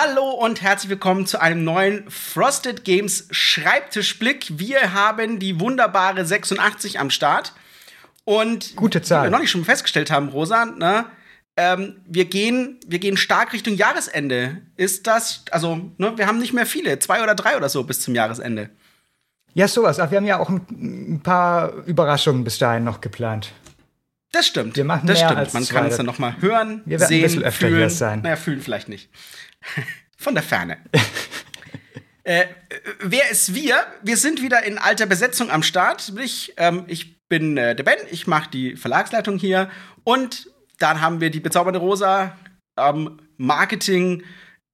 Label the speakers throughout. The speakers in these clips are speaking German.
Speaker 1: Hallo und herzlich willkommen zu einem neuen Frosted Games Schreibtischblick. Wir haben die wunderbare 86 am Start. Und
Speaker 2: Gute Zahl.
Speaker 1: wie wir noch nicht schon festgestellt haben, Rosa, ne, ähm, wir, gehen, wir gehen stark Richtung Jahresende. Ist das, also, ne, wir haben nicht mehr viele, zwei oder drei oder so bis zum Jahresende.
Speaker 2: Ja, sowas. Aber wir haben ja auch ein, paar Überraschungen bis dahin noch geplant.
Speaker 1: Das stimmt.
Speaker 2: Wir machen
Speaker 1: das
Speaker 2: mehr
Speaker 1: stimmt.
Speaker 2: als
Speaker 1: Man
Speaker 2: zwei.
Speaker 1: kann es dann noch mal hören,
Speaker 2: Wir werden ein
Speaker 1: sehen,
Speaker 2: bisschen öfter
Speaker 1: fühlen.
Speaker 2: hier sein.
Speaker 1: Naja, fühlen vielleicht nicht. Von der Ferne. äh, äh, wer ist wir? Wir sind wieder in alter Besetzung am Start. Ich, ähm, ich bin äh, der Ben, ich mache die Verlagsleitung hier. Und dann haben wir die bezaubernde Rosa, ähm, Marketing.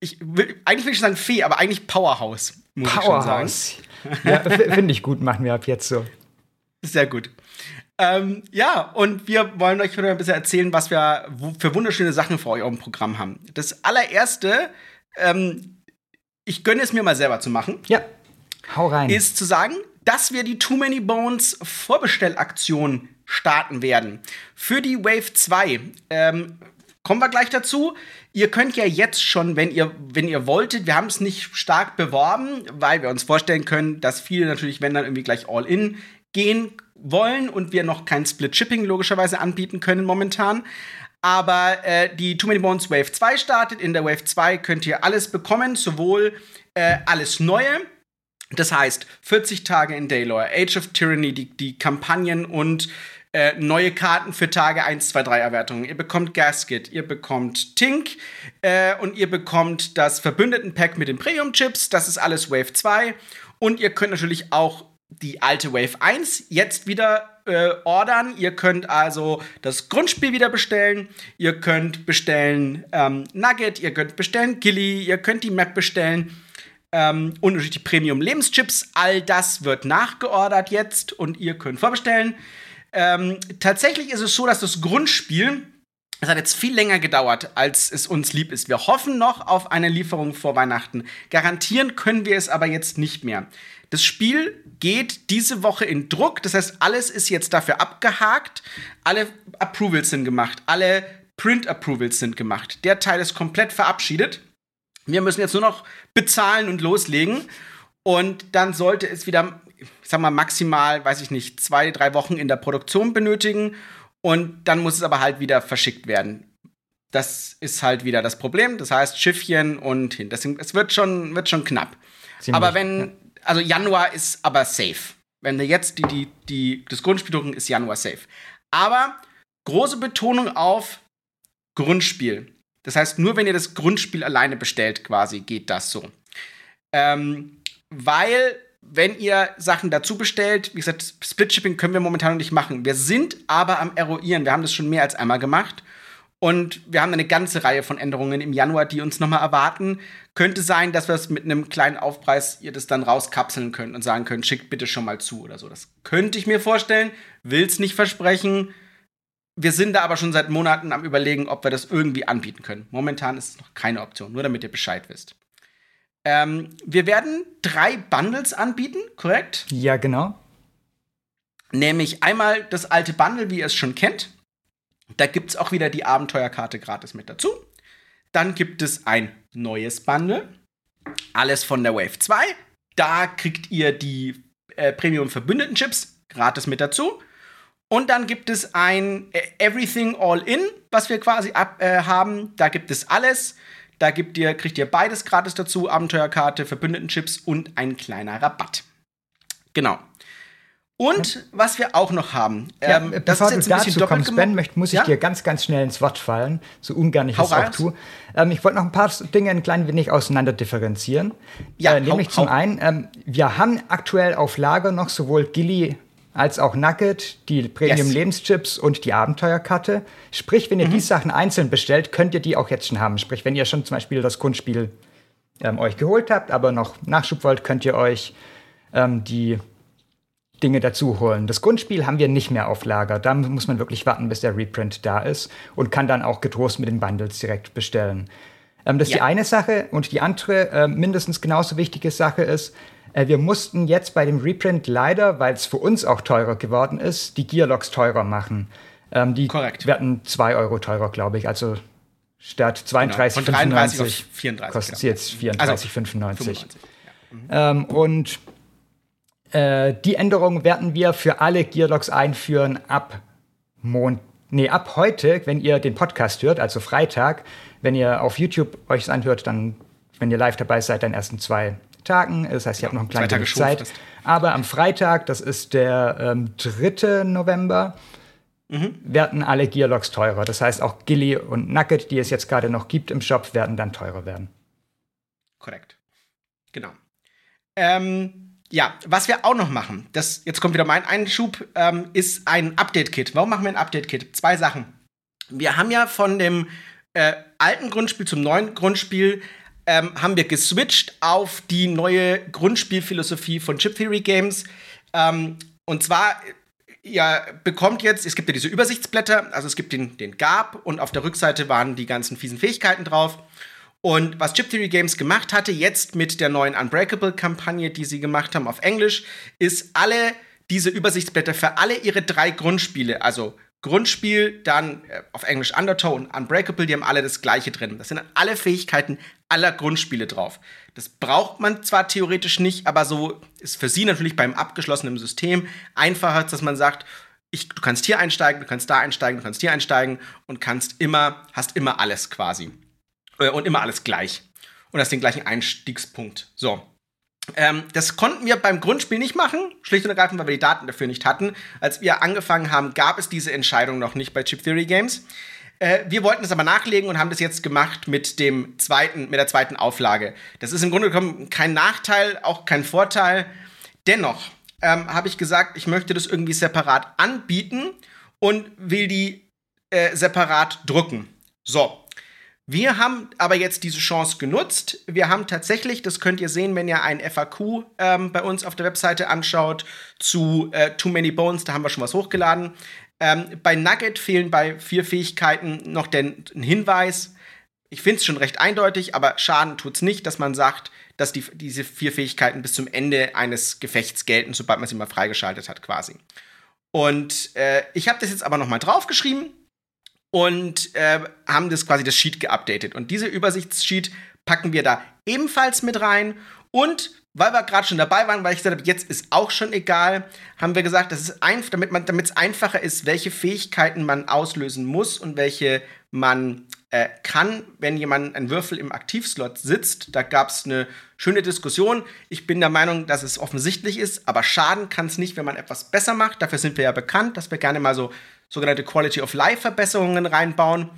Speaker 1: Ich will, eigentlich will ich sagen Fee, aber eigentlich Powerhouse, muss ich schon sagen.
Speaker 2: Powerhouse. ja, finde ich gut, machen wir ab jetzt so.
Speaker 1: Sehr gut. Ähm, ja, und wir wollen euch wieder ein bisschen erzählen, was wir für wunderschöne Sachen für euch dem Programm haben. Das allererste, ähm, ich gönne es mir mal selber zu machen,
Speaker 2: Ja, hau rein.
Speaker 1: ist zu sagen, dass wir die Too Many Bones Vorbestellaktion starten werden. Für die Wave 2. Ähm, kommen wir gleich dazu. Ihr könnt ja jetzt schon, wenn ihr, wenn ihr wolltet, wir haben es nicht stark beworben, weil wir uns vorstellen können, dass viele natürlich, wenn dann irgendwie gleich all in gehen wollen und wir noch kein Split Shipping logischerweise anbieten können momentan. Aber äh, die Too Many Bones Wave 2 startet. In der Wave 2 könnt ihr alles bekommen, sowohl äh, alles Neue, das heißt 40 Tage in Daylore, Age of Tyranny, die, die Kampagnen und äh, neue Karten für Tage 1, 2, 3 Erwertungen. Ihr bekommt Gasket, ihr bekommt Tink äh, und ihr bekommt das Verbündeten-Pack mit den Premium-Chips. Das ist alles Wave 2. Und ihr könnt natürlich auch die alte Wave 1 jetzt wieder äh, ordern. Ihr könnt also das Grundspiel wieder bestellen. Ihr könnt bestellen ähm, Nugget, ihr könnt bestellen Gilly, ihr könnt die Map bestellen. Ähm, und natürlich die Premium-Lebenschips. All das wird nachgeordert jetzt und ihr könnt vorbestellen. Ähm, tatsächlich ist es so, dass das Grundspiel, es hat jetzt viel länger gedauert, als es uns lieb ist. Wir hoffen noch auf eine Lieferung vor Weihnachten. Garantieren können wir es aber jetzt nicht mehr. Das Spiel geht diese Woche in Druck, das heißt, alles ist jetzt dafür abgehakt, alle Approvals sind gemacht, alle Print-Approvals sind gemacht. Der Teil ist komplett verabschiedet. Wir müssen jetzt nur noch bezahlen und loslegen. Und dann sollte es wieder, ich sag mal, maximal, weiß ich nicht, zwei, drei Wochen in der Produktion benötigen. Und dann muss es aber halt wieder verschickt werden. Das ist halt wieder das Problem. Das heißt, Schiffchen und hin. Deswegen, es wird schon, wird schon knapp.
Speaker 2: Ziemlich,
Speaker 1: aber wenn, also Januar ist aber safe. Wenn wir jetzt die, die, die, das Grundspiel drucken, ist Januar safe. Aber große Betonung auf Grundspiel. Das heißt, nur wenn ihr das Grundspiel alleine bestellt, quasi, geht das so. Ähm, weil, wenn ihr Sachen dazu bestellt, wie gesagt, Split-Shipping können wir momentan noch nicht machen. Wir sind aber am Eruieren. Wir haben das schon mehr als einmal gemacht. Und wir haben eine ganze Reihe von Änderungen im Januar, die uns nochmal erwarten. Könnte sein, dass wir es mit einem kleinen Aufpreis ihr das dann rauskapseln könnt und sagen könnt, schickt bitte schon mal zu oder so. Das könnte ich mir vorstellen, will es nicht versprechen. Wir sind da aber schon seit Monaten am überlegen, ob wir das irgendwie anbieten können. Momentan ist es noch keine Option, nur damit ihr Bescheid wisst. Ähm, wir werden drei Bundles anbieten, korrekt?
Speaker 2: ja, genau.
Speaker 1: Nämlich einmal das alte Bundle, wie ihr es schon kennt. Da gibt es auch wieder die Abenteuerkarte gratis mit dazu. Dann gibt es ein neues Bundle. Alles von der Wave 2. Da kriegt ihr die äh, Premium-Verbündeten-Chips gratis mit dazu. Und dann gibt es ein äh, Everything All In, was wir quasi ab, äh, haben. Da gibt es alles. Da gibt ihr, kriegt ihr beides gratis dazu: Abenteuerkarte, Verbündeten-Chips und ein kleiner Rabatt. Genau. Und was wir auch noch haben,
Speaker 2: Ja,
Speaker 1: ähm,
Speaker 2: äh,
Speaker 1: das
Speaker 2: bevor du dazu kommst, Ben, möcht, muss ich
Speaker 1: Ja?
Speaker 2: dir ganz, ganz schnell ins Wort fallen, so ungern ich es auch tue. Ähm, ich wollte noch ein paar Dinge ein klein wenig auseinander differenzieren.
Speaker 1: Ja,
Speaker 2: äh, nämlich
Speaker 1: hau-
Speaker 2: zum
Speaker 1: hau.
Speaker 2: einen, ähm, wir haben aktuell auf Lager noch sowohl Gilly als auch Nugget, die Premium-Lebenschips und die Abenteuerkarte. Sprich,
Speaker 1: Mhm.
Speaker 2: wenn ihr die Sachen einzeln bestellt, könnt ihr die auch jetzt schon haben. Sprich, wenn ihr schon zum Beispiel das Grundspiel ähm, euch geholt habt, aber noch Nachschub wollt, könnt ihr euch ähm, die Dinge dazu holen. Das Grundspiel haben wir nicht mehr auf Lager. Da muss man wirklich warten, bis der Reprint da ist und kann dann auch getrost mit den Bundles direkt bestellen. Ähm, das ist
Speaker 1: Ja.
Speaker 2: die eine Sache. Und die andere, äh, mindestens genauso wichtige Sache ist, wir mussten jetzt bei dem Reprint leider, weil es für uns auch teurer geworden ist, die Gearlocks teurer machen. Ähm, die
Speaker 1: Korrekt.
Speaker 2: werden 2 Euro teurer, glaube ich. Also statt 32,95
Speaker 1: genau. 33 auf 34,
Speaker 2: kostet sie
Speaker 1: genau.
Speaker 2: jetzt 34,95.
Speaker 1: Also 95,
Speaker 2: Ähm, und äh, die Änderung werden wir für alle Gearlocks einführen ab Mond nee, ab heute, wenn ihr den Podcast hört, also Freitag, wenn ihr auf YouTube euch es anhört, dann, wenn ihr live dabei seid, dann erst in zwei Tagen. Das heißt, ihr habt noch ein
Speaker 1: Zwei
Speaker 2: kleines
Speaker 1: Tage
Speaker 2: Zeit.
Speaker 1: Schonfrist.
Speaker 2: Aber am Freitag, das ist der ähm, 3. November,
Speaker 1: Mhm.
Speaker 2: werden alle Gearlocks teurer. Das heißt, auch Gilly und Nugget, die es jetzt gerade noch gibt im Shop, werden dann teurer werden.
Speaker 1: Korrekt. Genau. Ähm, ja, was wir auch noch machen, das, jetzt kommt wieder mein Einschub, ähm, ist ein Update-Kit. Warum machen wir ein Update-Kit? Zwei Sachen. Wir haben ja von dem äh, alten Grundspiel zum neuen Grundspiel ähm, haben wir geswitcht auf die neue Grundspielphilosophie von Chip Theory Games. Ähm, und zwar, ihr bekommt jetzt, es gibt ja diese Übersichtsblätter, also es gibt den, den Gab und auf der Rückseite waren die ganzen fiesen Fähigkeiten drauf. Und was Chip Theory Games gemacht hatte, jetzt mit der neuen Unbreakable-Kampagne, die sie gemacht haben auf Englisch, ist alle diese Übersichtsblätter für alle ihre drei Grundspiele, also Grundspiel, dann äh, auf Englisch Undertow und Unbreakable, die haben alle das gleiche drin. Das sind alle Fähigkeiten aller Grundspiele drauf. Das braucht man zwar theoretisch nicht, aber so ist für sie natürlich beim abgeschlossenen System einfacher, dass man sagt, ich, du kannst hier einsteigen, du kannst da einsteigen, du kannst hier einsteigen und kannst immer, hast immer alles quasi. Äh, und immer alles gleich. Und hast den gleichen Einstiegspunkt. So. Ähm, das konnten wir beim Grundspiel nicht machen, schlicht und ergreifend, weil wir die Daten dafür nicht hatten. Als wir angefangen haben, gab es diese Entscheidung noch nicht bei Chip Theory Games. Äh, wir wollten es aber nachlegen und haben das jetzt gemacht mit dem zweiten, mit der zweiten Auflage. Das ist im Grunde genommen kein Nachteil, auch kein Vorteil. Dennoch ähm, habe ich gesagt, ich möchte das irgendwie separat anbieten und will die äh, separat drucken. So, wir haben aber jetzt diese Chance genutzt. Wir haben tatsächlich, das könnt ihr sehen, wenn ihr ein FAQ ähm, bei uns auf der Webseite anschaut, zu äh, Too Many Bones, da haben wir schon was hochgeladen. Ähm, bei Nugget fehlen bei vier Fähigkeiten noch den, ein Hinweis. Ich finde es schon recht eindeutig, aber Schaden tut es nicht, dass man sagt, dass die, diese vier Fähigkeiten bis zum Ende eines Gefechts gelten, sobald man sie mal freigeschaltet hat, quasi. Und äh, ich habe das jetzt aber noch mal draufgeschrieben und äh, haben das quasi das Sheet geupdatet. Und diese Übersichtssheet packen wir da ebenfalls mit rein. Und weil wir gerade schon dabei waren, weil ich gesagt habe, jetzt ist auch schon egal, haben wir gesagt, das ist man, damit es einfacher ist, welche Fähigkeiten man auslösen muss und welche man äh, kann, wenn jemand ein Würfel im Aktivslot sitzt. Da gab es eine schöne Diskussion. Ich bin der Meinung, dass es offensichtlich ist, aber schaden kann es nicht, wenn man etwas besser macht. Dafür sind wir ja bekannt, dass wir gerne mal so sogenannte Quality of Life Verbesserungen reinbauen.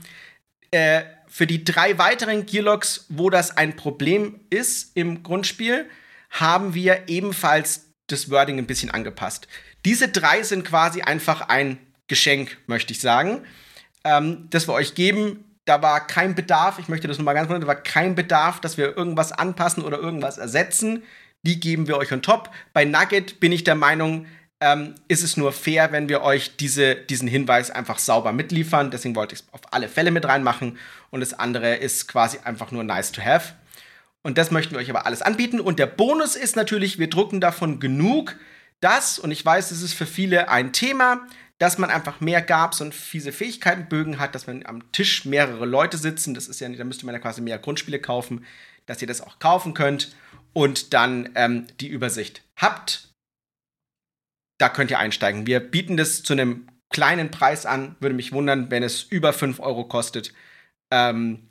Speaker 1: Äh, für die drei weiteren Gearlocks, wo das ein Problem ist im Grundspiel, haben wir ebenfalls das Wording ein bisschen angepasst. Diese drei sind quasi einfach ein Geschenk, möchte ich sagen, ähm, das wir euch geben. Da war kein Bedarf, ich möchte das nochmal ganz kurz, da war kein Bedarf, dass wir irgendwas anpassen oder irgendwas ersetzen. Die geben wir euch on top. Bei Nugget bin ich der Meinung, ähm, ist es nur fair, wenn wir euch diese, diesen Hinweis einfach sauber mitliefern. Deswegen wollte ich es auf alle Fälle mit reinmachen. Und das andere ist quasi einfach nur nice to have. Und das möchten wir euch aber alles anbieten. Und der Bonus ist natürlich, wir drucken davon genug, dass, und ich weiß, es ist für viele ein Thema, dass man einfach mehr Gabs und fiese Fähigkeitenbögen hat, dass man am Tisch mehrere Leute sitzen. Das ist ja, da müsste man ja quasi mehr Grundspiele kaufen, dass ihr das auch kaufen könnt und dann ähm, die Übersicht habt. Da könnt ihr einsteigen. Wir bieten das zu einem kleinen Preis an. Würde mich wundern, wenn es über 5 Euro kostet. Ähm,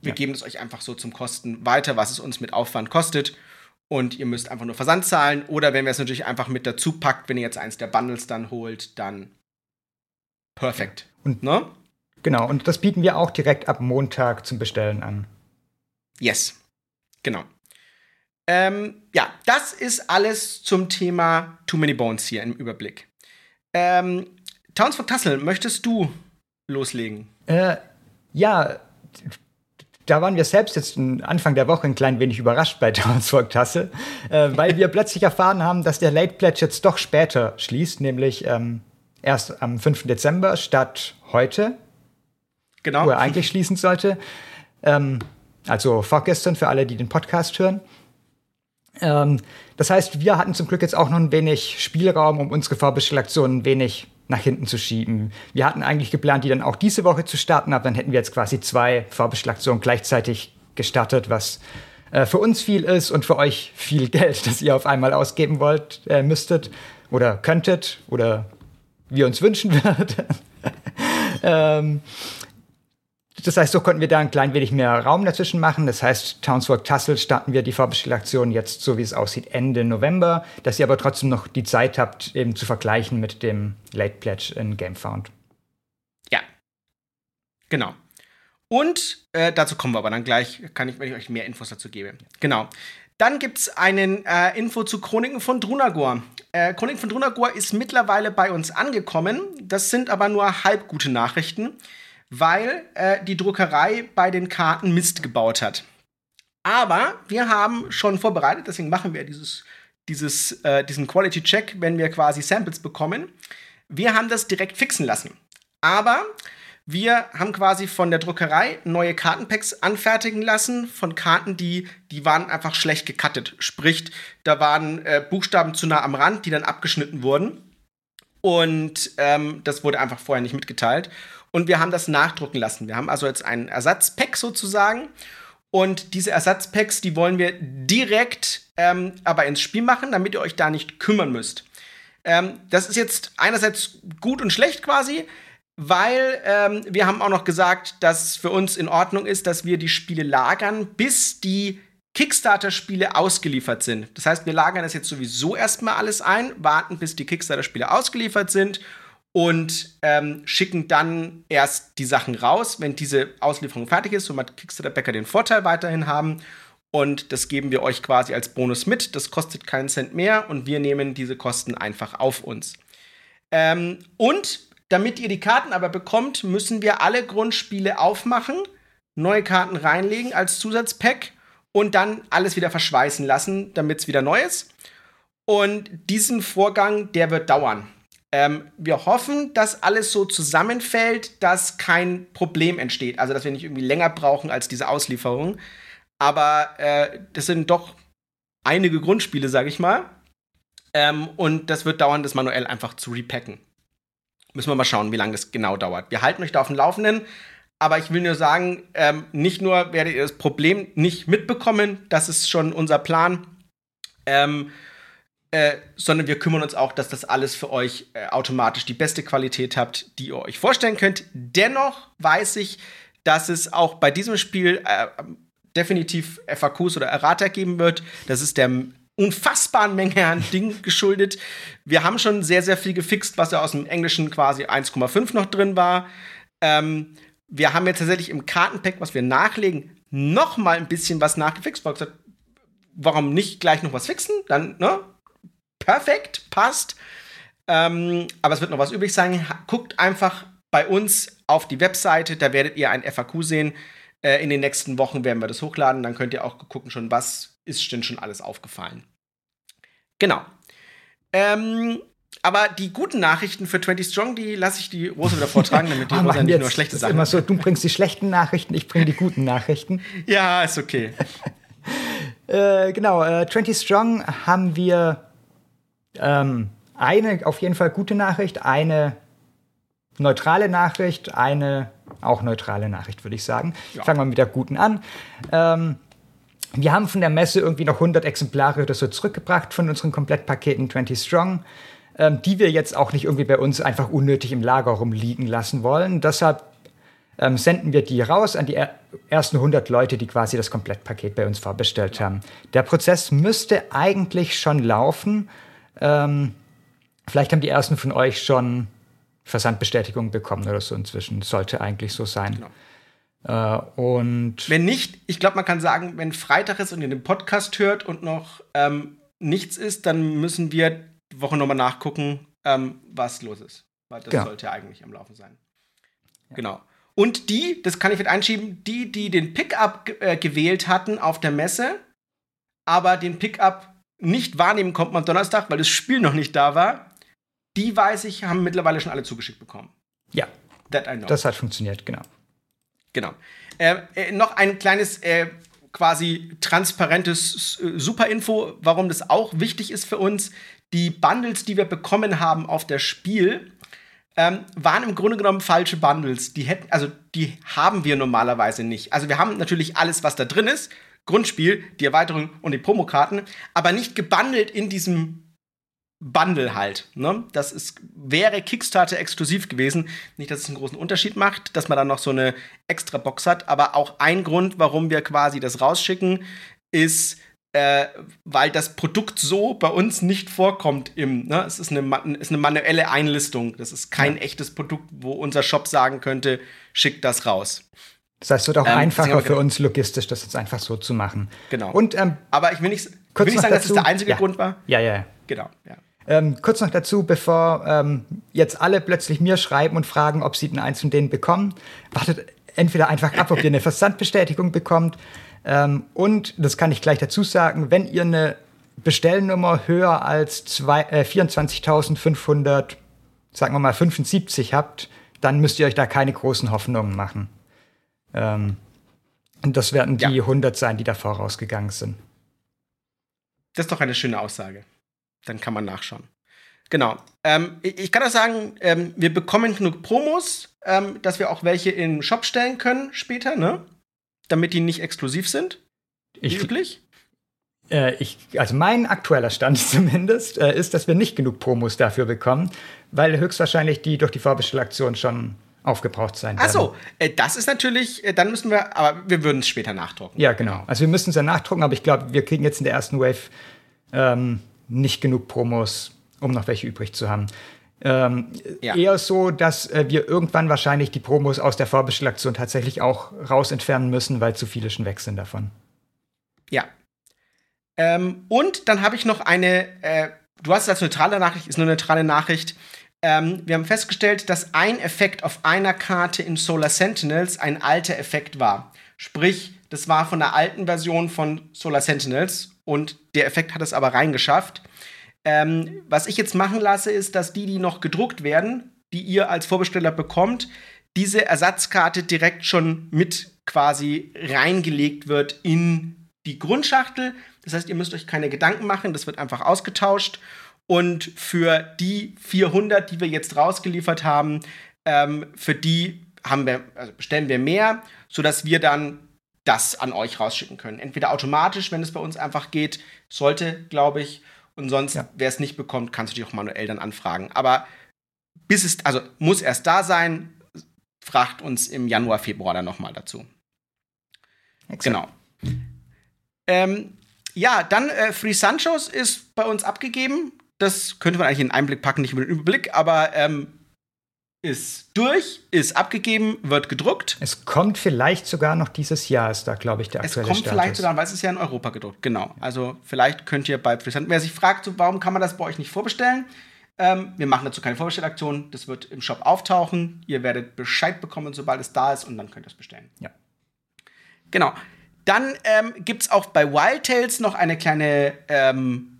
Speaker 1: wir
Speaker 2: Ja.
Speaker 1: geben es euch einfach so zum Kosten weiter, was es uns mit Aufwand kostet. Und ihr müsst einfach nur Versand zahlen. Oder wenn wir es natürlich einfach mit dazu packt, wenn ihr jetzt eins der Bundles dann holt, dann perfekt.
Speaker 2: Und-
Speaker 1: ne?
Speaker 2: Genau, und das bieten wir auch direkt ab Montag zum Bestellen an.
Speaker 1: Yes. Genau. Ähm, ja, das ist alles zum Thema Too Many Bones hier im Überblick. Ähm, Townsville Tassel, möchtest du loslegen?
Speaker 2: Äh, ja, da waren wir selbst jetzt Anfang der Woche ein klein wenig überrascht bei Townsfolk Tasse, äh, weil wir plötzlich erfahren haben, dass der Late Pledge jetzt doch später schließt, nämlich ähm, erst am 5. Dezember statt heute,
Speaker 1: Genau.
Speaker 2: wo er eigentlich schließen sollte. Ähm, also vorgestern für alle, die den Podcast hören. Ähm, das heißt, wir hatten zum Glück jetzt auch noch ein wenig Spielraum, um unsere Vorbestellaktionen ein wenig nach hinten zu schieben. Wir hatten eigentlich geplant, die dann auch diese Woche zu starten, aber dann hätten wir jetzt quasi zwei Vorbestellaktionen gleichzeitig gestartet, was äh, für uns viel ist und für euch viel Geld, das ihr auf einmal ausgeben wollt, äh, müsstet oder könntet oder wir uns wünschen würden. ähm, das heißt, so konnten wir da ein klein wenig mehr Raum dazwischen machen. Das heißt, Townswalk Tussle starten wir die Vorbestellaktion jetzt, so wie es aussieht, Ende November, dass ihr aber trotzdem noch die Zeit habt, eben zu vergleichen mit dem Late Pledge in GameFound.
Speaker 1: Ja. Genau. Und äh, dazu kommen wir aber dann gleich, kann ich, wenn ich euch mehr Infos dazu gebe. Genau. Dann gibt es einen äh, Info zu Chroniken von Drunagor. Äh, Chroniken von Drunagor ist mittlerweile bei uns angekommen. Das sind aber nur halb gute Nachrichten, weil äh, die Druckerei bei den Karten Mist gebaut hat. Aber wir haben schon vorbereitet, deswegen machen wir dieses, dieses, äh, diesen Quality Check, wenn wir quasi Samples bekommen. Wir haben das direkt fixen lassen. Aber wir haben quasi von der Druckerei neue Kartenpacks anfertigen lassen, von Karten, die, die waren einfach schlecht gecuttet. Sprich, da waren äh, Buchstaben zu nah am Rand, die dann abgeschnitten wurden. Und ähm, das wurde einfach vorher nicht mitgeteilt. Und wir haben das nachdrucken lassen. Wir haben also jetzt ein Ersatzpack sozusagen. Und diese Ersatzpacks, die wollen wir direkt ähm, aber ins Spiel machen, damit ihr euch da nicht kümmern müsst. Ähm, das ist jetzt einerseits gut und schlecht quasi weil ähm, wir haben auch noch gesagt, dass für uns in Ordnung ist, dass wir die Spiele lagern, bis die Kickstarter-Spiele ausgeliefert sind. Das heißt, wir lagern das jetzt sowieso erstmal alles ein, warten, bis die Kickstarter-Spiele ausgeliefert sind und ähm, schicken dann erst die Sachen raus, wenn diese Auslieferung fertig ist, womit Kickstarter-Bäcker den Vorteil weiterhin haben. Und das geben wir euch quasi als Bonus mit. Das kostet keinen Cent mehr und wir nehmen diese Kosten einfach auf uns. Ähm, und damit ihr die Karten aber bekommt, müssen wir alle Grundspiele aufmachen, neue Karten reinlegen als Zusatzpack und dann alles wieder verschweißen lassen, damit es wieder neu ist. Und diesen Vorgang, der wird dauern. Ähm, wir hoffen, dass alles so zusammenfällt, dass kein Problem entsteht. Also, dass wir nicht irgendwie länger brauchen als diese Auslieferung. Aber äh, das sind doch einige Grundspiele, sag ich mal. Ähm, und das wird dauern, das manuell einfach zu repacken. Müssen wir mal schauen, wie lange das genau dauert. Wir halten euch da auf dem Laufenden. Aber ich will nur sagen, ähm, nicht nur werdet ihr das Problem nicht mitbekommen, das ist schon unser Plan, ähm, äh, sondern wir kümmern uns auch, dass das alles für euch äh, automatisch die beste Qualität habt, die ihr euch vorstellen könnt. Dennoch weiß ich, dass es auch bei diesem Spiel äh, definitiv FAQs oder Errata geben wird. Das ist der unfassbaren Menge an Dingen geschuldet. Wir haben schon sehr, sehr viel gefixt, was ja aus dem Englischen quasi 1,5 noch drin war. Ähm, wir haben jetzt tatsächlich im Kartenpack, was wir nachlegen, noch mal ein bisschen was nachgefixt. Warum nicht gleich noch was fixen? Dann, ne? Perfekt, passt. Ähm, aber es wird noch was übrig sein. Guckt einfach bei uns auf die Webseite, da werdet ihr ein FAQ sehen. Äh, in den nächsten Wochen werden wir das hochladen. Dann könnt ihr auch gucken schon, was ist denn schon alles aufgefallen. Genau. Ähm, aber die guten Nachrichten für 20 Strong, die lasse ich die Rose wieder vortragen, damit die oh, Rosa nicht nur schlechte Sachen.
Speaker 2: Immer so, du bringst die schlechten Nachrichten, ich bringe die guten Nachrichten.
Speaker 1: ja, ist okay.
Speaker 2: äh, genau, äh, 20 Strong haben wir ähm, eine auf jeden Fall gute Nachricht, eine neutrale Nachricht, eine auch neutrale Nachricht, würde ich sagen. Ja. Fangen wir mit der guten an. Ähm, wir haben von der Messe irgendwie noch 100 Exemplare oder so zurückgebracht von unseren Komplettpaketen 20 Strong, ähm, die wir jetzt auch nicht irgendwie bei uns einfach unnötig im Lager rumliegen lassen wollen. Deshalb ähm, senden wir die raus an die er ersten 100 Leute, die quasi das Komplettpaket bei uns vorbestellt haben. Der Prozess müsste eigentlich schon laufen. Ähm, vielleicht haben die ersten von euch schon Versandbestätigung bekommen oder so inzwischen. Sollte eigentlich so sein. Genau.
Speaker 1: Äh, und wenn nicht, ich glaube, man kann sagen, wenn Freitag ist und ihr den Podcast hört und noch ähm, nichts ist, dann müssen wir die Woche nochmal nachgucken, ähm, was los ist. Weil das genau. sollte ja eigentlich am Laufen sein. Ja. Genau. Und die, das kann ich mit einschieben, die, die den Pickup äh, gewählt hatten auf der Messe, aber den Pickup nicht wahrnehmen konnten am Donnerstag, weil das Spiel noch nicht da war, die weiß ich, haben mittlerweile schon alle zugeschickt bekommen.
Speaker 2: Ja. Das hat funktioniert, genau.
Speaker 1: Genau. Äh, äh, noch ein kleines äh, quasi transparentes äh, Superinfo, warum das auch wichtig ist für uns. Die Bundles, die wir bekommen haben auf das Spiel, ähm, waren im Grunde genommen falsche Bundles. Die hätten, also die haben wir normalerweise nicht. Also wir haben natürlich alles, was da drin ist. Grundspiel, die Erweiterung und die Promokarten, aber nicht gebundelt in diesem Bundle halt. Ne? Das ist, wäre Kickstarter exklusiv gewesen. Nicht, dass es einen großen Unterschied macht, dass man dann noch so eine extra Box hat, aber auch ein Grund, warum wir quasi das rausschicken, ist, äh, weil das Produkt so bei uns nicht vorkommt im, ne? es ist eine, ist eine manuelle Einlistung. Das ist kein ja. echtes Produkt, wo unser Shop sagen könnte, schickt das raus.
Speaker 2: Das heißt, es wird auch ähm, einfacher für uns logistisch, das jetzt einfach so zu machen.
Speaker 1: Genau.
Speaker 2: Und, ähm,
Speaker 1: Aber ich will nicht, will nicht sagen, dazu. dass es der einzige
Speaker 2: ja.
Speaker 1: Grund war.
Speaker 2: Ja, ja, ja.
Speaker 1: Genau, ja.
Speaker 2: Ähm, kurz noch dazu, bevor ähm, jetzt alle plötzlich mir schreiben und fragen, ob sie den eins von denen bekommen, wartet entweder einfach ab, ob ihr eine Versandbestätigung bekommt. Ähm, und, das kann ich gleich dazu sagen, wenn ihr eine Bestellnummer höher als äh, 24.500, sagen wir mal 75 habt, dann müsst ihr euch da keine großen Hoffnungen machen. Ähm, und das werden die ja. 100 sein, die da vorausgegangen sind.
Speaker 1: Das ist doch eine schöne Aussage. Dann kann man nachschauen. Genau. Ähm, ich kann auch sagen, ähm, wir bekommen genug Promos, ähm, dass wir auch welche im Shop stellen können später, ne? Damit die nicht exklusiv sind.
Speaker 2: Ich, üblich. Äh, ich, also mein aktueller Stand zumindest äh, ist, dass wir nicht genug Promos dafür bekommen, weil höchstwahrscheinlich die durch die Vorbestellaktion schon aufgebraucht sein werden.
Speaker 1: Achso, äh, das ist natürlich, äh, dann müssen wir, aber wir würden es später nachdrucken.
Speaker 2: Ja, genau. Also wir müssen es ja nachdrucken, aber ich glaube, wir kriegen jetzt in der ersten Wave ähm, nicht genug Promos, um noch welche übrig zu haben. Ähm, ja. Eher so, dass äh, wir irgendwann wahrscheinlich die Promos aus der Vorbestellaktion tatsächlich auch raus entfernen müssen, weil zu viele schon weg sind davon.
Speaker 1: Ja. Ähm, und dann habe ich noch eine, äh, du hast es als neutrale Nachricht, ist eine neutrale Nachricht. Ähm, wir haben festgestellt, dass ein Effekt auf einer Karte in Solar Sentinels ein alter Effekt war. Sprich, das war von der alten Version von Solar Sentinels und der Effekt hat es aber reingeschafft. Ähm, was ich jetzt machen lasse, ist, dass die, die noch gedruckt werden, die ihr als Vorbesteller bekommt, diese Ersatzkarte direkt schon mit quasi reingelegt wird in die Grundschachtel. Das heißt, ihr müsst euch keine Gedanken machen, das wird einfach ausgetauscht. Und für die 400, die wir jetzt rausgeliefert haben, ähm, für die haben wir, also bestellen wir mehr, sodass wir dann das an euch rausschicken können. Entweder automatisch, wenn es bei uns einfach geht, sollte, glaube ich. Und sonst, ja. wer es nicht bekommt, kannst du dich auch manuell dann anfragen. Aber bis es, also muss erst da sein, fragt uns im Januar, Februar dann nochmal dazu. Exakt. Genau. Ähm, ja, dann äh, Free Sanchos ist bei uns abgegeben. Das könnte man eigentlich in einen Einblick packen, nicht über den Überblick, aber ähm, ist durch, ist abgegeben, wird gedruckt.
Speaker 2: Es kommt vielleicht sogar noch dieses Jahr, ist da, glaube ich, der aktuelle
Speaker 1: Es kommt Status. vielleicht sogar, weil es ist ja in Europa gedruckt, genau. Also vielleicht könnt ihr bei Freesand, wer sich fragt, so, warum kann man das bei euch nicht vorbestellen? Ähm, wir machen dazu keine Vorbestellaktion, das wird im Shop auftauchen. Ihr werdet Bescheid bekommen, sobald es da ist und dann könnt ihr es bestellen.
Speaker 2: Ja.
Speaker 1: Genau. Dann ähm, gibt es auch bei Wild Tales noch eine kleine ähm,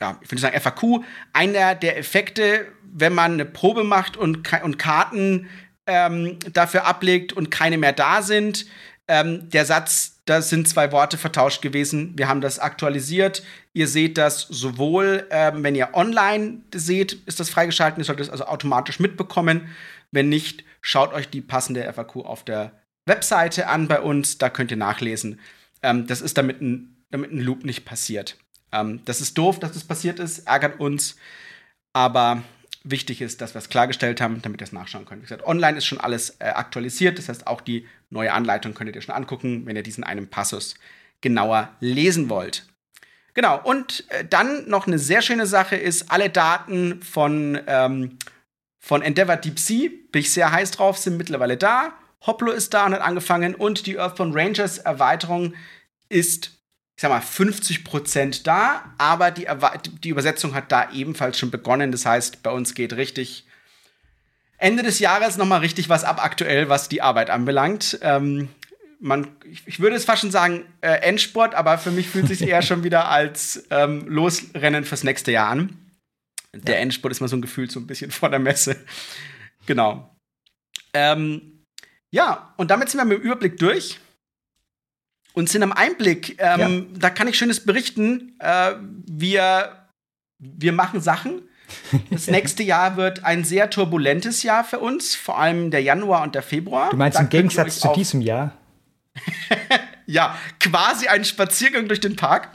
Speaker 1: ja, ich würde sagen FAQ, einer der Effekte, wenn man eine Probe macht und, und Karten ähm, dafür ablegt und keine mehr da sind. Ähm, der Satz, da sind zwei Worte vertauscht gewesen. Wir haben das aktualisiert. Ihr seht das sowohl, ähm, wenn ihr online seht, ist das freigeschaltet. Ihr solltet es also automatisch mitbekommen. Wenn nicht, schaut euch die passende FAQ auf der Webseite an bei uns. Da könnt ihr nachlesen. Ähm, das ist damit ein, damit ein Loop nicht passiert. Ähm, das ist doof, dass das passiert ist, ärgert uns. Aber wichtig ist, dass wir es klargestellt haben, damit ihr es nachschauen könnt. Wie gesagt, online ist schon alles äh, aktualisiert. Das heißt, auch die neue Anleitung könntet ihr schon angucken, wenn ihr diesen einen Passus genauer lesen wollt. Genau, und äh, dann noch eine sehr schöne Sache ist, alle Daten von, ähm, von Endeavor Deep Sea, bin ich sehr heiß drauf, sind mittlerweile da. Hoplo ist da und hat angefangen und die Earthbound Rangers Erweiterung ist ich sag mal, 50 Prozent da, aber die, die Übersetzung hat da ebenfalls schon begonnen. Das heißt, bei uns geht richtig Ende des Jahres noch mal richtig was ab aktuell, was die Arbeit anbelangt. Ähm, man, ich, ich, würde es fast schon sagen äh, Endsport, aber für mich fühlt es sich eher schon wieder als ähm, Losrennen fürs nächste Jahr an. Der ja. Endsport ist mal so ein Gefühl so ein bisschen vor der Messe. genau. Ähm, ja, und damit sind wir mit dem Überblick durch und sind am Einblick. Ähm, ja. Da kann ich Schönes berichten. Äh, wir, wir machen Sachen. Das nächste Jahr wird ein sehr turbulentes Jahr für uns, vor allem der Januar und der Februar.
Speaker 2: Du meinst
Speaker 1: Da
Speaker 2: im Gegensatz zu diesem Jahr?
Speaker 1: Ja, quasi ein Spaziergang durch den Park.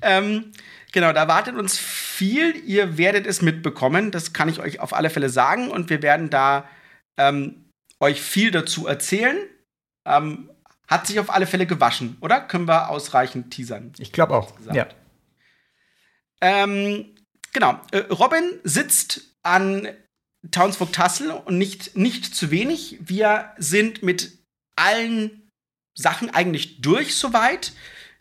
Speaker 1: Ähm, genau, da wartet uns viel. Ihr werdet es mitbekommen. Das kann ich euch auf alle Fälle sagen. Und wir werden da ähm, euch viel dazu erzählen. Ähm, hat sich auf alle Fälle gewaschen, oder? Können wir ausreichend teasern?
Speaker 2: Ich glaube auch. Ja.
Speaker 1: Ähm, genau. Äh, Robin sitzt an Townsburg Tassel und nicht, nicht zu wenig. Wir sind mit allen Sachen eigentlich durch soweit.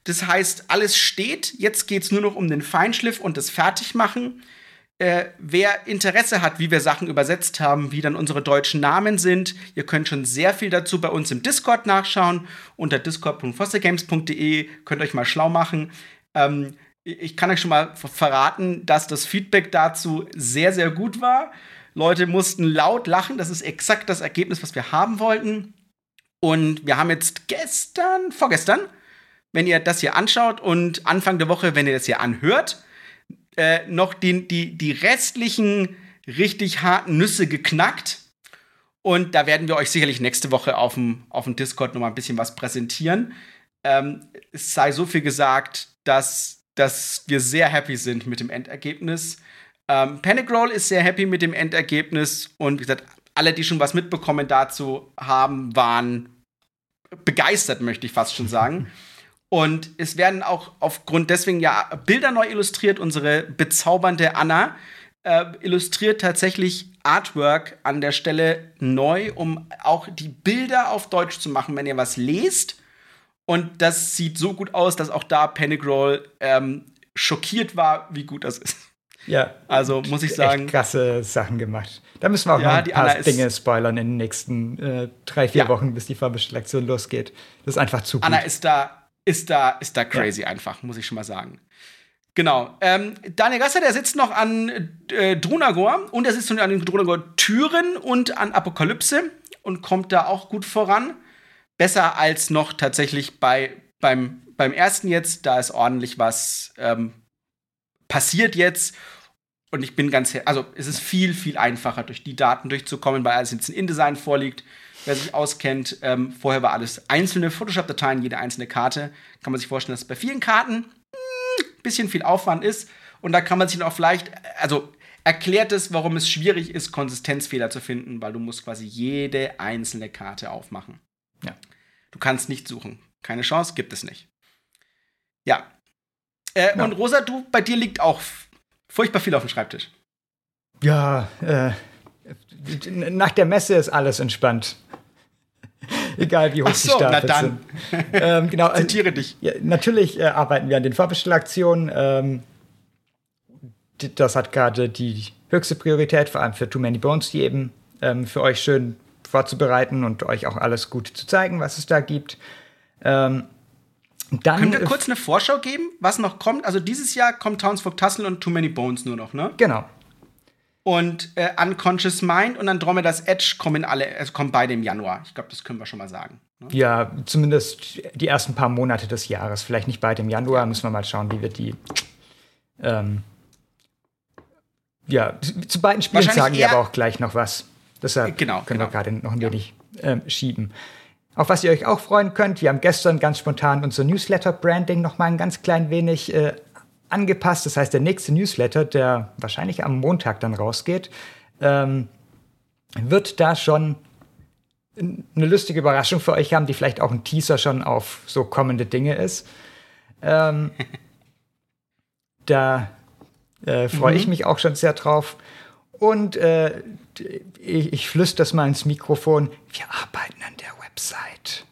Speaker 1: Das heißt, alles steht. Jetzt geht es nur noch um den Feinschliff und das Fertigmachen. Äh, wer Interesse hat, wie wir Sachen übersetzt haben, wie dann unsere deutschen Namen sind, ihr könnt schon sehr viel dazu bei uns im Discord nachschauen. Unter discord.fostergames.de könnt euch mal schlau machen. Ähm, ich kann euch schon mal ver- verraten, dass das Feedback dazu sehr, sehr gut war. Leute mussten laut lachen. Das ist exakt das Ergebnis, was wir haben wollten. Und wir haben jetzt gestern, vorgestern, wenn ihr das hier anschaut und Anfang der Woche, wenn ihr das hier anhört, äh, noch die, die, die restlichen richtig harten Nüsse geknackt. Und da werden wir euch sicherlich nächste Woche auf dem, auf dem Discord noch mal ein bisschen was präsentieren. Ähm, es sei so viel gesagt, dass, dass wir sehr happy sind mit dem Endergebnis. Ähm, Panic Roll ist sehr happy mit dem Endergebnis. Und wie gesagt, alle, die schon was mitbekommen dazu haben, waren begeistert, möchte ich fast schon sagen. Und es werden auch aufgrund deswegen ja Bilder neu illustriert. Unsere bezaubernde Anna äh, illustriert tatsächlich Artwork an der Stelle neu, um auch die Bilder auf Deutsch zu machen, wenn ihr was lest. Und das sieht so gut aus, dass auch da Panic Roll ähm, schockiert war, wie gut das ist.
Speaker 2: Ja.
Speaker 1: Also muss ich sagen,
Speaker 2: Echt krasse Sachen gemacht. Da müssen wir auch
Speaker 1: Ja,
Speaker 2: noch ein
Speaker 1: die
Speaker 2: paar
Speaker 1: Anna
Speaker 2: Dinge spoilern in den nächsten äh, drei, vier
Speaker 1: Ja.
Speaker 2: Wochen, bis die Vorbestellaktion losgeht. Das ist einfach zu gut.
Speaker 1: Anna ist da, ist da, ist da crazy einfach, muss ich schon mal sagen. Genau. Ähm, Daniel Gasser, der sitzt noch an äh, Drunagor und er sitzt an den Drunagor Türen und an Apokalypse und kommt da auch gut voran. Besser als noch tatsächlich bei, beim, beim ersten jetzt. Da ist ordentlich was ähm, passiert jetzt. Und ich bin ganz, also es ist viel, viel einfacher, durch die Daten durchzukommen, weil alles jetzt in InDesign vorliegt. Wer sich auskennt, ähm, vorher war alles einzelne Photoshop-Dateien, jede einzelne Karte. Kann man sich vorstellen, dass es bei vielen Karten ein bisschen viel Aufwand ist. Und da kann man sich auch vielleicht, also erklärt es, warum es schwierig ist, Konsistenzfehler zu finden, weil du musst quasi jede einzelne Karte aufmachen.
Speaker 2: Ja.
Speaker 1: Du kannst nicht suchen. Keine Chance, gibt es nicht. Ja. Äh,
Speaker 2: Ja.
Speaker 1: Und Rosa, du, bei dir liegt auch furchtbar viel auf dem Schreibtisch.
Speaker 2: Ja, äh, nach der Messe ist alles entspannt. Egal wie hoch
Speaker 1: Ach so,
Speaker 2: die
Speaker 1: na
Speaker 2: Stapel
Speaker 1: dann.
Speaker 2: sind. Ähm, genau, also,
Speaker 1: Zitiere dich.
Speaker 2: ja, natürlich äh, arbeiten wir an den Vorbestellaktionen. Ähm, das hat gerade die höchste Priorität, vor allem für Too Many Bones, die eben ähm, für euch schön vorzubereiten und euch auch alles gut zu zeigen, was es da gibt. Ähm, dann
Speaker 1: Können wir kurz eine Vorschau geben, was noch kommt? Also dieses Jahr kommt Townsfolk Tassel und Too Many Bones nur noch, ne?
Speaker 2: Genau.
Speaker 1: Und äh, Unconscious Mind und Andromeda's Edge kommen alle, also kommen beide im Januar. Ich glaube, das können wir schon mal sagen. Ne?
Speaker 2: Ja, zumindest die ersten paar Monate des Jahres. Vielleicht nicht bald im Januar, müssen wir mal schauen, wie wir die. Ähm, ja, zu beiden Spielen sagen wir aber auch gleich noch was. Deshalb
Speaker 1: Genau,
Speaker 2: können
Speaker 1: genau.
Speaker 2: wir gerade noch ein wenig ähm, schieben. Auf was ihr euch auch freuen könnt, wir haben gestern ganz spontan unser Newsletter-Branding noch mal ein ganz klein wenig äh, angepasst. Das heißt, der nächste Newsletter, der wahrscheinlich am Montag dann rausgeht, ähm, wird da schon eine lustige Überraschung für euch haben, die vielleicht auch ein Teaser schon auf so kommende Dinge ist. Ähm, da äh, freue ich mich auch schon sehr drauf. Und äh, ich, ich flüstere das mal ins Mikrofon. Wir arbeiten an der Website.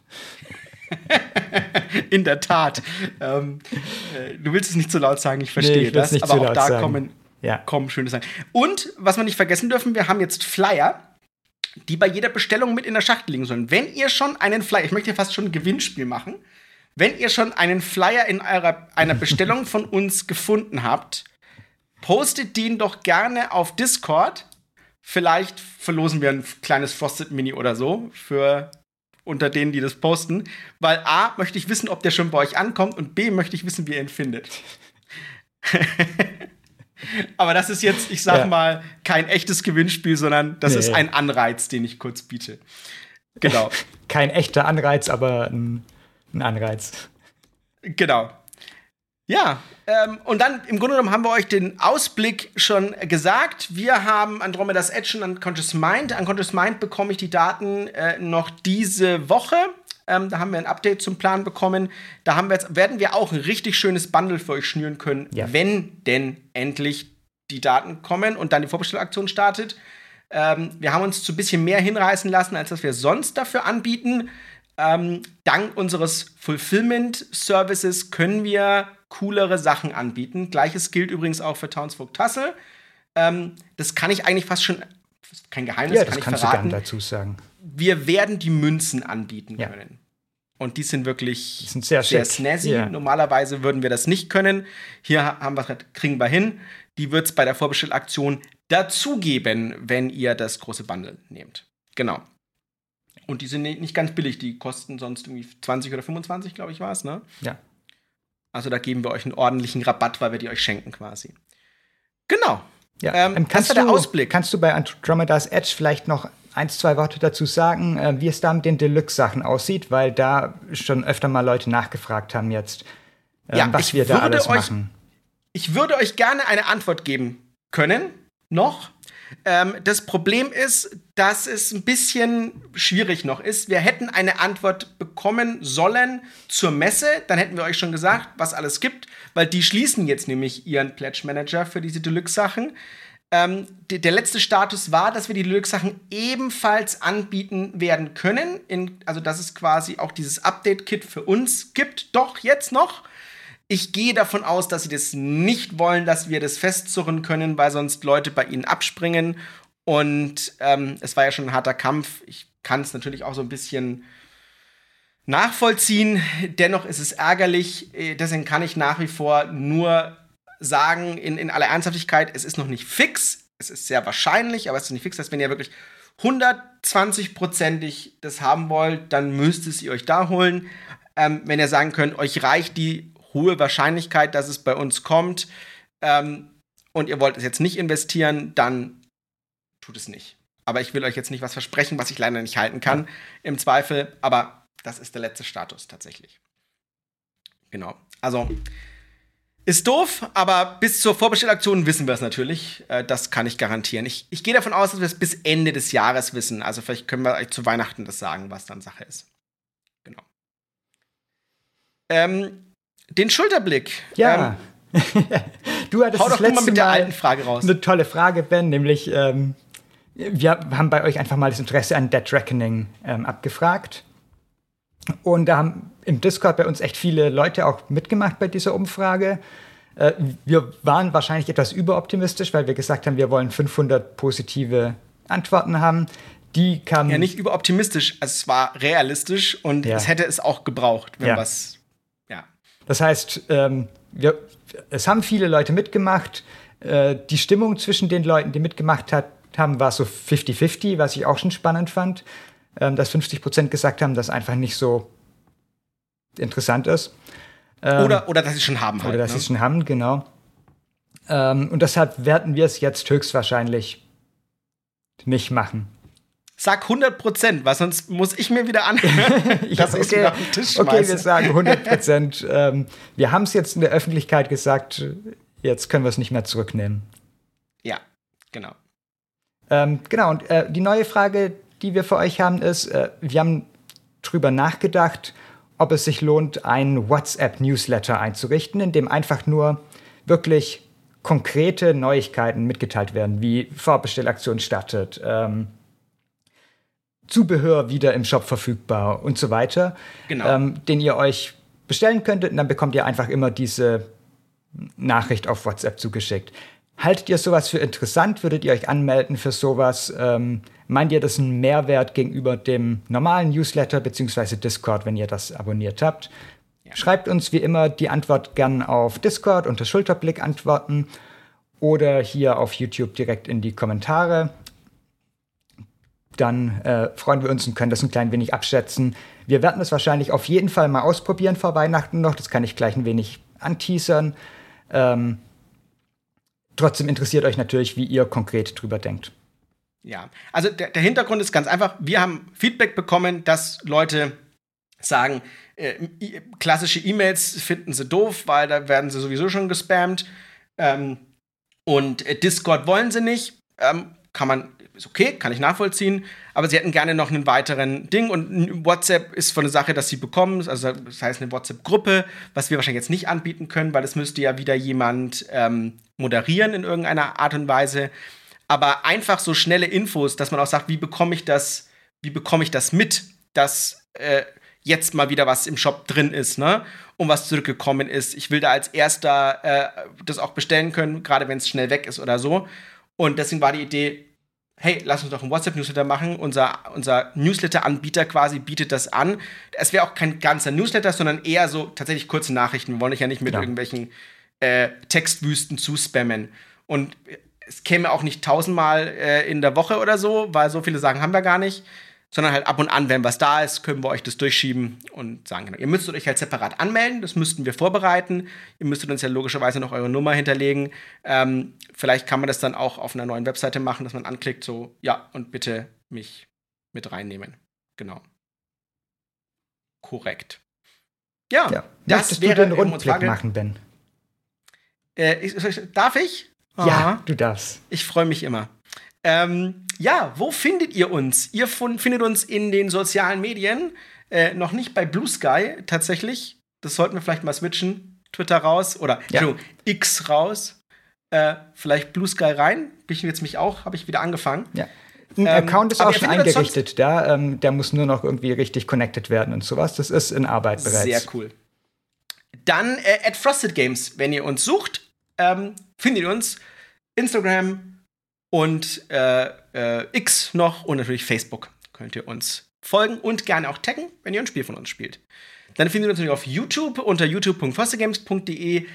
Speaker 1: In der Tat. ähm, äh, du willst es nicht zu laut sagen, ich verstehe
Speaker 2: Nee, ich
Speaker 1: das.
Speaker 2: nicht
Speaker 1: aber auch da
Speaker 2: sagen.
Speaker 1: kommen,
Speaker 2: Ja.
Speaker 1: kommen schöne Sachen. Und was wir nicht vergessen dürfen, wir haben jetzt Flyer, die bei jeder Bestellung mit in der Schachtel liegen sollen. Wenn ihr schon einen Flyer, ich möchte hier fast schon ein Gewinnspiel machen, wenn ihr schon einen Flyer in eurer, einer Bestellung von uns gefunden habt, postet den doch gerne auf Discord. Vielleicht verlosen wir ein kleines Frosted Mini oder so für unter denen, die das posten. Weil A, möchte ich wissen, ob der schon bei euch ankommt und B, möchte ich wissen, wie ihr ihn findet. Aber das ist jetzt, ich sag
Speaker 2: Ja.
Speaker 1: mal, kein echtes Gewinnspiel, sondern das
Speaker 2: Nee.
Speaker 1: ist ein Anreiz, den ich kurz biete. Genau.
Speaker 2: Kein echter Anreiz, aber ein, ein Anreiz.
Speaker 1: Genau. Ja, ähm, und dann im Grunde genommen haben wir euch den Ausblick schon gesagt. Wir haben Andromeda's Edge und Unconscious Mind. Unconscious Mind bekomme ich die Daten äh, noch diese Woche. Ähm, da haben wir ein Update zum Plan bekommen. Da haben wir jetzt, werden wir auch ein richtig schönes Bundle für euch schnüren können,
Speaker 2: Ja.
Speaker 1: wenn denn endlich die Daten kommen und dann die Vorbestellaktion startet. Ähm, wir haben uns zu ein bisschen mehr hinreißen lassen, als was wir sonst dafür anbieten. Ähm, dank unseres Fulfillment-Services können wir coolere Sachen anbieten. Gleiches gilt übrigens auch für Townsfolk Tassel. Ähm, das kann ich eigentlich fast schon, das ist kein Geheimnis,
Speaker 2: Ja,
Speaker 1: kann
Speaker 2: das
Speaker 1: ich
Speaker 2: kannst du
Speaker 1: verraten.
Speaker 2: gerne dazu sagen.
Speaker 1: Wir werden die Münzen anbieten
Speaker 2: Ja.
Speaker 1: können. Und die sind wirklich
Speaker 2: Die sind sehr
Speaker 1: sehr
Speaker 2: schick.
Speaker 1: snazzy.
Speaker 2: Ja.
Speaker 1: Normalerweise würden wir das nicht können. Hier ha- haben wir, kriegen wir hin. Die wird es bei der Vorbestellaktion dazugeben, wenn ihr das große Bundle nehmt. Genau. Und die sind ni- nicht ganz billig. Die kosten sonst irgendwie 20 oder 25, glaube ich, war es, ne?
Speaker 2: Ja.
Speaker 1: Also da geben wir euch einen ordentlichen Rabatt, weil wir die euch schenken quasi. Genau.
Speaker 2: Ja.
Speaker 1: Ähm,
Speaker 2: Ähm,
Speaker 1: das
Speaker 2: kannst,
Speaker 1: war der
Speaker 2: du,
Speaker 1: Ausblick.
Speaker 2: kannst du bei Andromeda's Edge vielleicht noch ein, zwei Worte dazu sagen, äh, wie es da mit den Deluxe-Sachen aussieht? Weil da schon öfter mal Leute nachgefragt haben jetzt, ähm,
Speaker 1: Ja,
Speaker 2: was wir da alles
Speaker 1: euch-
Speaker 2: machen.
Speaker 1: Ich würde euch gerne eine Antwort geben können, noch. Ähm, das Problem ist, dass es ein bisschen schwierig noch ist. Wir hätten eine Antwort bekommen sollen zur Messe. Dann hätten wir euch schon gesagt, was alles gibt, weil die schließen jetzt nämlich ihren Pledge Manager für diese Deluxe-Sachen. Ähm, de- der letzte Status war, dass wir die Deluxe-Sachen ebenfalls anbieten werden können. In, also, dass es quasi auch dieses Update-Kit für uns gibt. Doch, jetzt noch. Ich gehe davon aus, dass sie das nicht wollen, dass wir das festzurren können, weil sonst Leute bei ihnen abspringen. Und ähm, es war ja schon ein harter Kampf. Ich kann es natürlich auch so ein bisschen nachvollziehen. Dennoch ist es ärgerlich. Äh, Deswegen kann ich nach wie vor nur sagen, in, in aller Ernsthaftigkeit, es ist noch nicht fix. Es ist sehr wahrscheinlich, aber es ist nicht fix. Das wenn ihr wirklich 120-prozentig das haben wollt, dann müsst es ihr euch da holen. Ähm, wenn ihr sagen könnt, euch reicht die hohe Wahrscheinlichkeit, dass es bei uns kommt ähm, und ihr wollt es jetzt nicht investieren, dann tut es nicht. Aber ich will euch jetzt nicht was versprechen, was ich leider nicht halten kann, im Zweifel. Aber das ist der letzte Status tatsächlich. Genau. Also ist doof, aber bis zur Vorbestellaktion wissen wir es natürlich. Äh, das kann ich garantieren. Ich, ich gehe davon aus, dass wir es bis Ende des Jahres wissen. Also vielleicht können wir euch zu Weihnachten das sagen, was dann Sache ist. Genau. Ähm, den Schulterblick.
Speaker 2: Ja.
Speaker 1: Ähm,
Speaker 2: du hattest
Speaker 1: hau doch du mal
Speaker 2: letzte
Speaker 1: mit der
Speaker 2: Mal
Speaker 1: alten Frage raus.
Speaker 2: eine tolle Frage, Ben, nämlich ähm, wir haben bei euch einfach mal das Interesse an Dead Reckoning ähm, abgefragt. Und da haben im Discord bei uns echt viele Leute auch mitgemacht bei dieser Umfrage. Äh, wir waren wahrscheinlich etwas überoptimistisch, weil wir gesagt haben, wir wollen 500 positive Antworten haben. Die kamen
Speaker 1: Ja, nicht überoptimistisch. Also es war realistisch und
Speaker 2: Ja.
Speaker 1: es hätte es auch gebraucht, wenn
Speaker 2: Ja.
Speaker 1: was.
Speaker 2: Das heißt, ähm, wir, es haben viele Leute mitgemacht. Äh, die Stimmung zwischen den Leuten, die mitgemacht hat, haben, war so 50-50, was ich auch schon spannend fand. Ähm, dass 50 Prozent gesagt haben, dass einfach nicht so interessant ist. Ähm,
Speaker 1: Oder, oder dass sie schon haben halt.
Speaker 2: oder dass sie
Speaker 1: ne?
Speaker 2: es schon haben, genau. Ähm, und deshalb werden wir es jetzt höchstwahrscheinlich nicht machen.
Speaker 1: Sag 100 Prozent, weil sonst muss ich mir wieder anhören, dass ich
Speaker 2: okay,
Speaker 1: auf den Tisch
Speaker 2: okay, wir
Speaker 1: schmeiße.
Speaker 2: sagen 100 Prozent. ähm, wir haben es jetzt in der Öffentlichkeit gesagt, jetzt können wir es nicht mehr zurücknehmen.
Speaker 1: ja, genau.
Speaker 2: Ähm, genau, und äh, die neue Frage, die wir für euch haben, ist, äh, wir haben drüber nachgedacht, ob es sich lohnt, einen WhatsApp-Newsletter einzurichten, in dem einfach nur wirklich konkrete Neuigkeiten mitgeteilt werden, wie Vorbestellaktion startet, ähm, Zubehör wieder im Shop verfügbar und so weiter,
Speaker 1: Genau.
Speaker 2: ähm, den ihr euch bestellen könntet und dann bekommt ihr einfach immer diese Nachricht auf WhatsApp zugeschickt. Haltet ihr sowas für interessant? Würdet ihr euch anmelden für sowas? Ähm, meint ihr das einen Mehrwert gegenüber dem normalen Newsletter bzw. Discord, wenn ihr das abonniert habt? Schreibt uns wie immer die Antwort gern auf Discord unter Schulterblick antworten oder hier auf YouTube direkt in die Kommentare. Dann äh, freuen wir uns und können das ein klein wenig abschätzen. Wir werden es wahrscheinlich auf jeden Fall mal ausprobieren vor Weihnachten noch. Das kann ich gleich ein wenig anteasern. Ähm, trotzdem interessiert euch natürlich, wie ihr konkret drüber denkt.
Speaker 1: Ja, also der, der Hintergrund ist ganz einfach. Wir haben Feedback bekommen, dass Leute sagen, äh, klassische E-Mails finden sie doof, weil da werden sie sowieso schon gespammt. Ähm, und äh, Discord wollen sie nicht. Ähm, kann man, ist okay, kann ich nachvollziehen. Aber sie hätten gerne noch einen weiteren Ding. Und WhatsApp ist von der Sache, dass sie bekommen. Also, das heißt eine WhatsApp-Gruppe, was wir wahrscheinlich jetzt nicht anbieten können, weil das müsste ja wieder jemand ähm, moderieren in irgendeiner Art und Weise. Aber einfach so schnelle Infos, dass man auch sagt, wie bekomme ich das, wie bekomme ich das mit, dass äh, jetzt mal wieder was im Shop drin ist, ne? Und was zurückgekommen ist. Ich will da als erster äh, das auch bestellen können, gerade wenn es schnell weg ist oder so. Und deswegen war die Idee, hey, lass uns doch einen WhatsApp-Newsletter machen. Unser, unser Newsletter-Anbieter quasi bietet das an. Es wäre auch kein ganzer Newsletter, sondern eher so tatsächlich kurze Nachrichten. Wir wollen euch ja nicht mit ja. irgendwelchen äh, Textwüsten zuspammen. Und es käme auch nicht tausendmal äh, in der Woche oder so, weil so viele Sachen haben wir gar nicht sondern halt ab und an, wenn was da ist, können wir euch das durchschieben und sagen, genau. Ihr müsstet euch halt separat anmelden, das müssten wir vorbereiten. Ihr müsstet uns ja logischerweise noch eure Nummer hinterlegen. Ähm, vielleicht kann man das dann auch auf einer neuen Webseite machen, dass man anklickt, so, ja, und bitte mich mit reinnehmen. Genau. Korrekt. Ja,
Speaker 2: ja. das Möchtest wäre du den Rundblick machen, Ben.
Speaker 1: Äh, ich, darf ich?
Speaker 2: Ja, du darfst.
Speaker 1: Ich freue mich immer. Ähm, ja, wo findet ihr uns? Ihr findet uns in den sozialen Medien. Äh, noch nicht bei Blue Sky tatsächlich. Das sollten wir vielleicht mal switchen. Twitter raus oder ja. X raus. Äh, vielleicht Blue Sky rein. Bin ich jetzt mich auch, habe ich wieder angefangen.
Speaker 2: Ja. Ein ähm, Account ist auch schon eingerichtet da. Ähm, der muss nur noch irgendwie richtig connected werden und sowas. Das ist in Arbeit bereits.
Speaker 1: Sehr cool. Dann äh, at Frosted Games, wenn ihr uns sucht, ähm, findet ihr uns. Instagram, und äh, äh, X noch und natürlich Facebook könnt ihr uns folgen und gerne auch taggen, wenn ihr ein Spiel von uns spielt. Dann findet ihr uns natürlich auf YouTube unter youtube.fostergames.de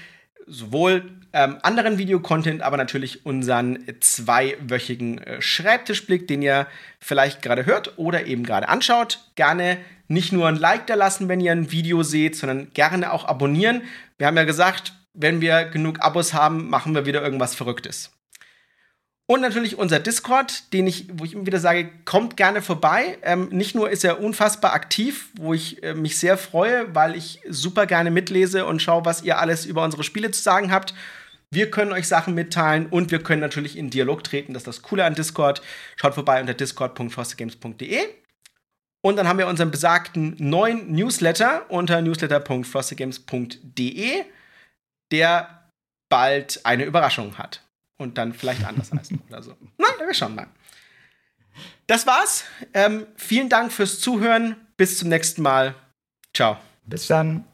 Speaker 1: sowohl ähm, anderen Videocontent, aber natürlich unseren zweiwöchigen äh, Schreibtischblick, den ihr vielleicht gerade hört oder eben gerade anschaut. Gerne nicht nur ein Like da lassen, wenn ihr ein Video seht, sondern gerne auch abonnieren. Wir haben ja gesagt, wenn wir genug Abos haben, machen wir wieder irgendwas Verrücktes. Und natürlich unser Discord, den ich, wo ich immer wieder sage, kommt gerne vorbei. Ähm, nicht nur ist er unfassbar aktiv, wo ich äh, mich sehr freue, weil ich super gerne mitlese und schaue, was ihr alles über unsere Spiele zu sagen habt. Wir können euch Sachen mitteilen und wir können natürlich in Dialog treten. Das ist das Coole an Discord. Schaut vorbei unter discord.frostedgames.de. Und dann haben wir unseren besagten neuen Newsletter unter newsletter.frostedgames.de, der bald eine Überraschung hat und dann vielleicht anders heißen oder so. Na, wir schauen mal. Das war's. Ähm, vielen Dank fürs Zuhören. Bis zum nächsten Mal. Ciao.
Speaker 2: Bis dann.